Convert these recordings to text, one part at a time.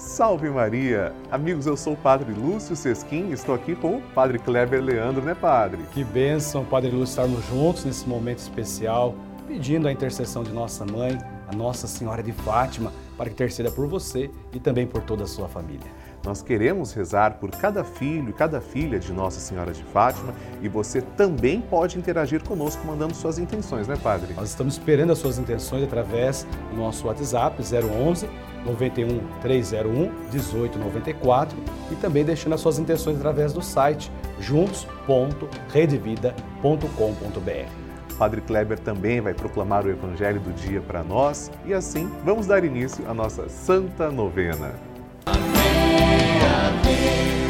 Salve Maria! Amigos, eu sou o Padre Lúcio Sesquim e estou aqui com o Padre Kleber Leandro, né, Padre? Que bênção, Padre Lúcio, estarmos juntos nesse momento especial, pedindo a intercessão de nossa mãe, a Nossa Senhora de Fátima, para que interceda por você e também por toda a sua família. Nós queremos rezar por cada filho e cada filha de Nossa Senhora de Fátima e você também pode interagir conosco mandando suas intenções, né, Padre? Nós estamos esperando as suas intenções através do nosso WhatsApp 011 91 301 1894 e também deixando as suas intenções através do site juntos.redevida.com.br. Padre Kleber também vai proclamar o Evangelho do dia para nós e assim vamos dar início à nossa Santa Novena. Amém, amém.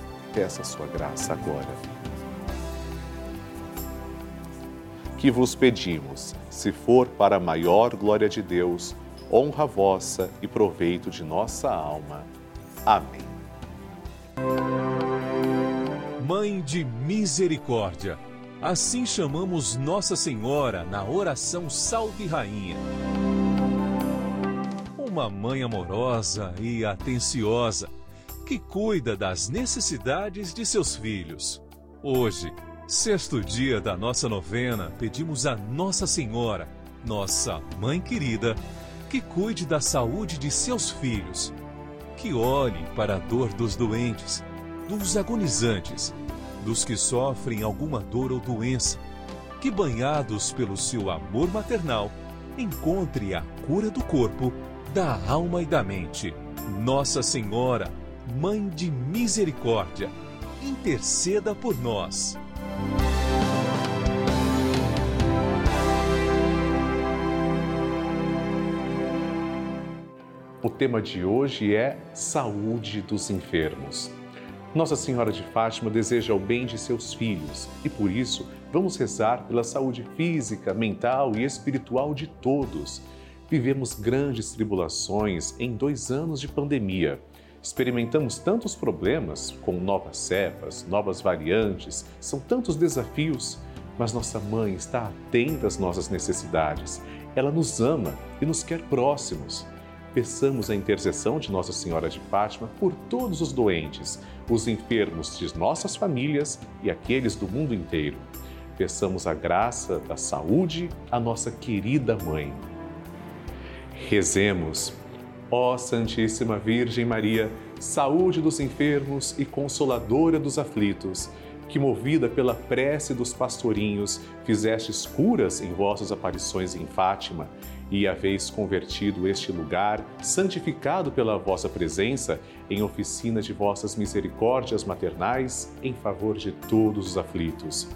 peça sua graça agora. Que vos pedimos, se for para a maior glória de Deus, honra vossa e proveito de nossa alma. Amém. Mãe de misericórdia, assim chamamos Nossa Senhora na oração Salve Rainha. Uma mãe amorosa e atenciosa que cuida das necessidades de seus filhos. Hoje, sexto dia da nossa novena, pedimos a Nossa Senhora, nossa Mãe querida, que cuide da saúde de seus filhos, que olhe para a dor dos doentes, dos agonizantes, dos que sofrem alguma dor ou doença, que banhados pelo seu amor maternal, encontre a cura do corpo, da alma e da mente. Nossa Senhora, Mãe de Misericórdia, interceda por nós. O tema de hoje é Saúde dos Enfermos. Nossa Senhora de Fátima deseja o bem de seus filhos e por isso vamos rezar pela saúde física, mental e espiritual de todos. Vivemos grandes tribulações em dois anos de pandemia. Experimentamos tantos problemas com novas cepas, novas variantes, são tantos desafios, mas nossa mãe está atenta às nossas necessidades. Ela nos ama e nos quer próximos peçamos a intercessão de Nossa Senhora de Fátima por todos os doentes, os enfermos de nossas famílias e aqueles do mundo inteiro. Peçamos a graça da saúde à nossa querida mãe. Rezemos. Ó Santíssima Virgem Maria, saúde dos enfermos e consoladora dos aflitos, que movida pela prece dos pastorinhos, fizestes curas em vossas aparições em Fátima e haveis convertido este lugar, santificado pela vossa presença, em oficina de vossas misericórdias maternais, em favor de todos os aflitos.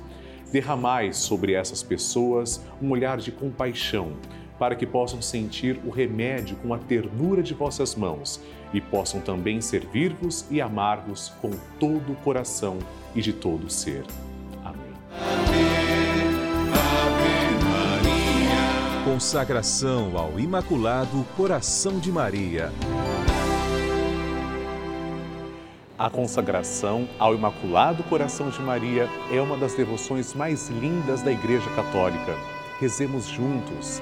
Derramai sobre essas pessoas um olhar de compaixão, para que possam sentir o remédio com a ternura de vossas mãos e possam também servir-vos e amar-vos com todo o coração e de todo o ser. Consagração ao Imaculado Coração de Maria. A consagração ao Imaculado Coração de Maria é uma das devoções mais lindas da Igreja Católica. Rezemos juntos.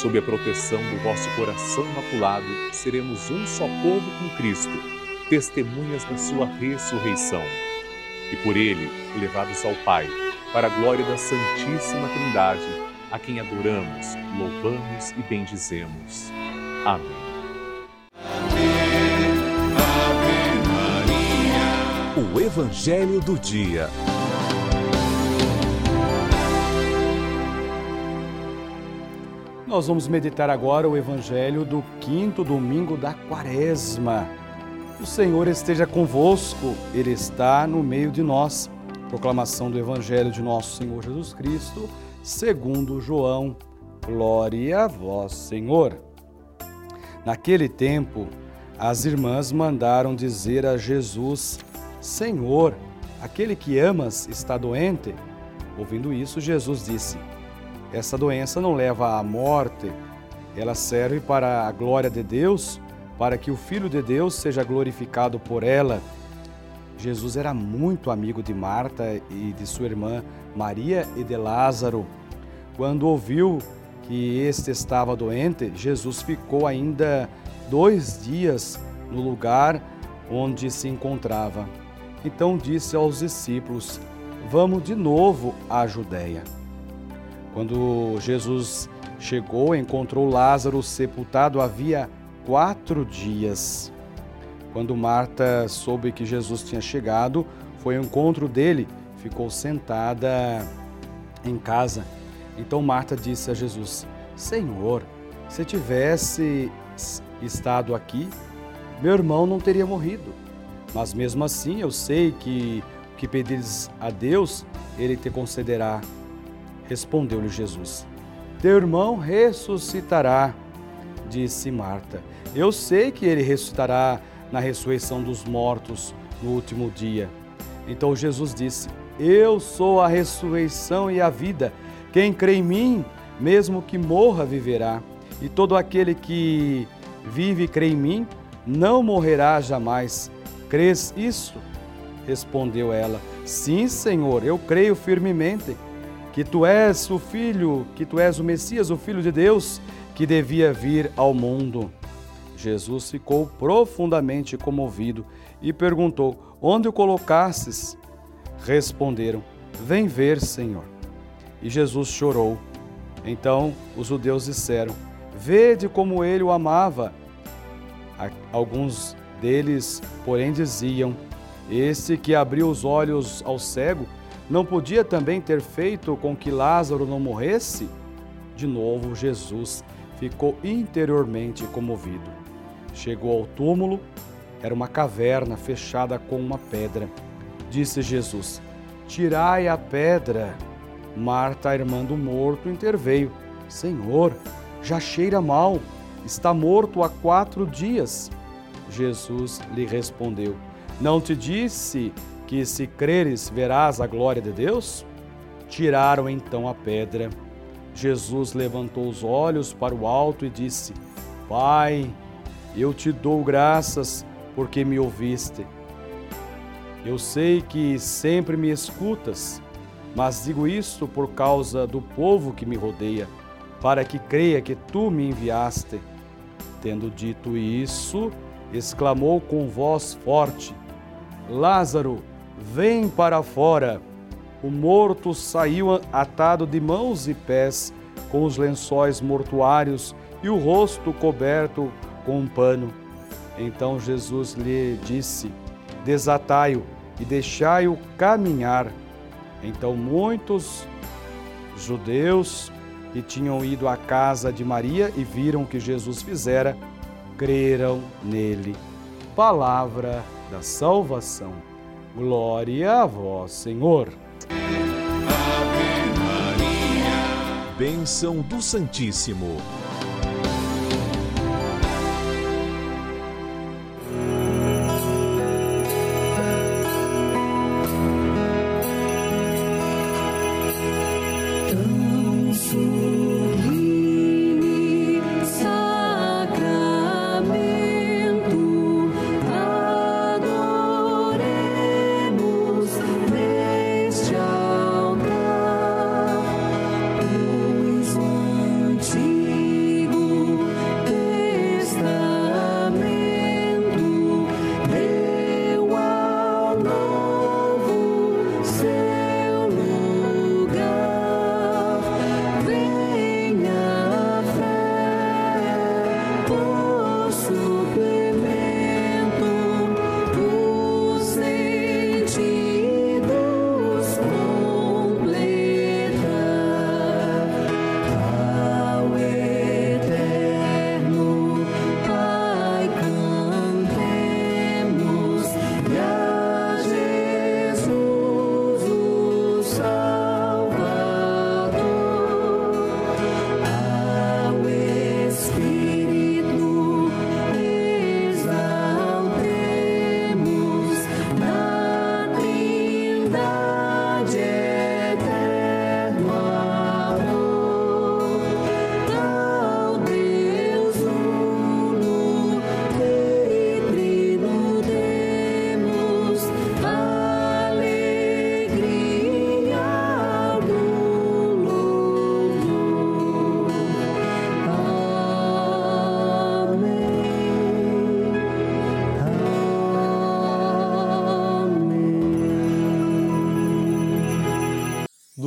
Sob a proteção do vosso coração imaculado, seremos um só povo com Cristo, testemunhas da sua ressurreição. E por ele, levados ao Pai, para a glória da Santíssima Trindade, a quem adoramos, louvamos e bendizemos. Amém. O Evangelho do Dia. Nós vamos meditar agora o Evangelho do quinto domingo da Quaresma. O Senhor esteja convosco, Ele está no meio de nós. Proclamação do Evangelho de nosso Senhor Jesus Cristo segundo João. Glória a vós, Senhor. Naquele tempo, as irmãs mandaram dizer a Jesus: Senhor, aquele que amas está doente. Ouvindo isso, Jesus disse: Essa doença não leva à morte, ela serve para a glória de Deus, para que o Filho de Deus seja glorificado por ela. Jesus era muito amigo de Marta e de sua irmã Maria e de Lázaro. Quando ouviu que este estava doente, Jesus ficou ainda dois dias no lugar onde se encontrava. Então disse aos discípulos: Vamos de novo à Judéia. Quando Jesus chegou, encontrou Lázaro sepultado havia quatro dias. Quando Marta soube que Jesus tinha chegado, foi ao encontro dele, ficou sentada em casa. Então Marta disse a Jesus: Senhor, se tivesse estado aqui, meu irmão não teria morrido. Mas mesmo assim eu sei que o que pedires a Deus, ele te concederá. Respondeu-lhe Jesus: Teu irmão ressuscitará, disse Marta. Eu sei que ele ressuscitará na ressurreição dos mortos no último dia. Então Jesus disse: Eu sou a ressurreição e a vida. Quem crê em mim, mesmo que morra, viverá. E todo aquele que vive e crê em mim, não morrerá jamais. Crês isto? Respondeu ela: Sim, Senhor, eu creio firmemente que tu és o filho, que tu és o Messias, o filho de Deus, que devia vir ao mundo. Jesus ficou profundamente comovido e perguntou: Onde o colocastes? Responderam: Vem ver, Senhor. E Jesus chorou. Então os judeus disseram: Vede como ele o amava. Alguns deles, porém, diziam: Este que abriu os olhos ao cego, não podia também ter feito com que Lázaro não morresse? De novo, Jesus ficou interiormente comovido. Chegou ao túmulo, era uma caverna fechada com uma pedra. Disse Jesus: Tirai a pedra. Marta, a irmã do morto, interveio: Senhor, já cheira mal, está morto há quatro dias. Jesus lhe respondeu: Não te disse que, se creres, verás a glória de Deus? Tiraram então a pedra. Jesus levantou os olhos para o alto e disse: Pai, eu te dou graças porque me ouviste. Eu sei que sempre me escutas, mas digo isto por causa do povo que me rodeia, para que creia que tu me enviaste. Tendo dito isso, exclamou com voz forte: Lázaro, vem para fora. O morto saiu atado de mãos e pés, com os lençóis mortuários e o rosto coberto com um pano. Então Jesus lhe disse: Desatai-o e deixai-o caminhar. Então muitos judeus que tinham ido à casa de Maria e viram o que Jesus fizera, creram nele. Palavra da salvação. Glória a vós, Senhor. Ave Maria. Bênção do Santíssimo.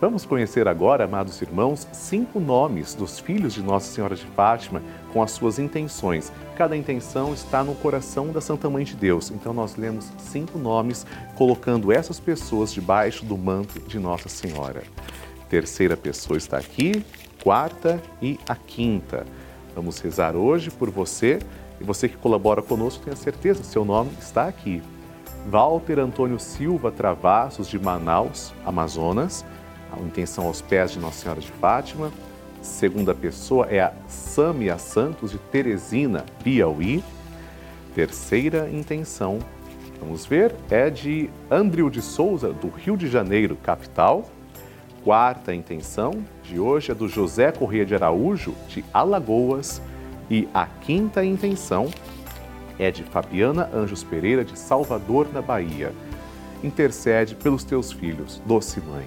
Vamos conhecer agora, amados irmãos, cinco nomes dos filhos de Nossa Senhora de Fátima com as suas intenções. Cada intenção está no coração da Santa Mãe de Deus. Então nós lemos cinco nomes colocando essas pessoas debaixo do manto de Nossa Senhora. Terceira pessoa está aqui, quarta e a quinta. Vamos rezar hoje por você e você que colabora conosco, tenha certeza, seu nome está aqui. Walter Antônio Silva Travassos, de Manaus, Amazonas a intenção aos pés de Nossa Senhora de Fátima. Segunda pessoa é a Sâmia Santos de Teresina, Piauí. Terceira intenção, vamos ver, é de Andrew de Souza, do Rio de Janeiro, capital. Quarta intenção de hoje é do José Corrêa de Araújo, de Alagoas. E a quinta intenção é de Fabiana Anjos Pereira, de Salvador, na Bahia. Intercede pelos teus filhos, doce mãe.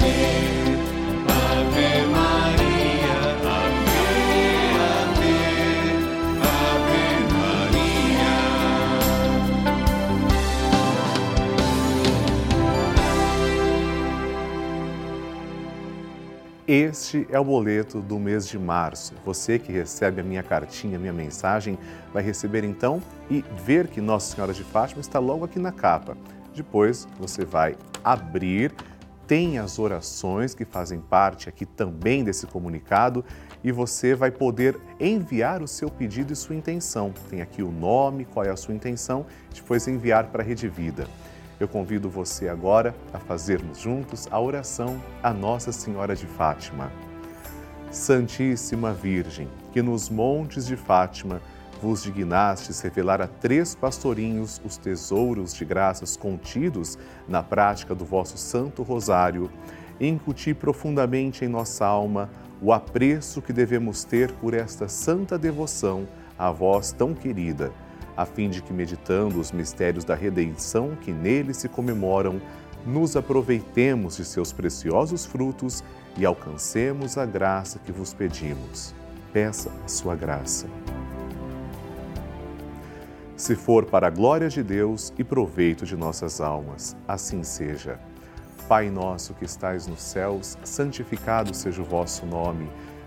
Este é o boleto do mês de março. Você que recebe a minha cartinha, a minha mensagem, vai receber então e ver que Nossa Senhora de Fátima está logo aqui na capa. Depois você vai abrir, tem as orações que fazem parte aqui também desse comunicado e você vai poder enviar o seu pedido e sua intenção. Tem aqui o nome, qual é a sua intenção, depois enviar para a Rede Vida. Eu convido você agora a fazermos juntos a oração a Nossa Senhora de Fátima. Santíssima Virgem, que nos montes de Fátima vos dignastes revelar a três pastorinhos os tesouros de graças contidos na prática do vosso Santo Rosário, incuti profundamente em nossa alma o apreço que devemos ter por esta santa devoção a vós tão querida a fim de que, meditando os mistérios da redenção que nele se comemoram, nos aproveitemos de seus preciosos frutos e alcancemos a graça que vos pedimos. Peça a sua graça. Se for para a glória de Deus e proveito de nossas almas, assim seja. Pai nosso que estais nos céus, santificado seja o vosso nome.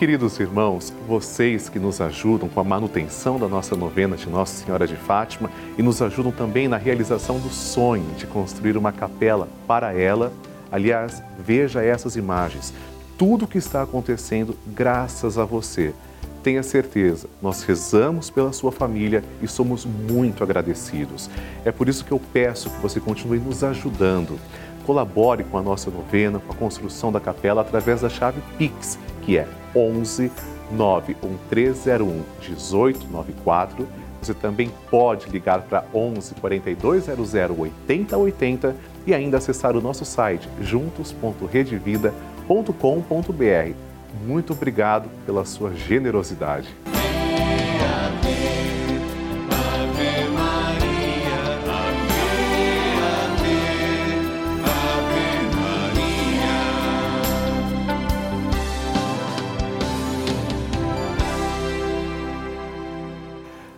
Queridos irmãos, vocês que nos ajudam com a manutenção da nossa novena de Nossa Senhora de Fátima e nos ajudam também na realização do sonho de construir uma capela para ela. Aliás, veja essas imagens. Tudo o que está acontecendo graças a você. Tenha certeza, nós rezamos pela sua família e somos muito agradecidos. É por isso que eu peço que você continue nos ajudando. Colabore com a nossa novena, com a construção da capela através da chave Pix, que é 11 91301 1894. Você também pode ligar para 11 4200 8080 e ainda acessar o nosso site juntos.redevida.com.br. Muito obrigado pela sua generosidade.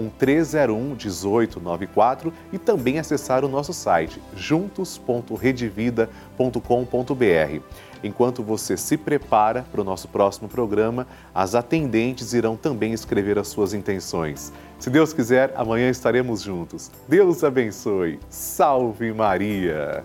1301 1894 e também acessar o nosso site juntos.redivida.com.br. Enquanto você se prepara para o nosso próximo programa, as atendentes irão também escrever as suas intenções. Se Deus quiser, amanhã estaremos juntos. Deus abençoe. Salve Maria!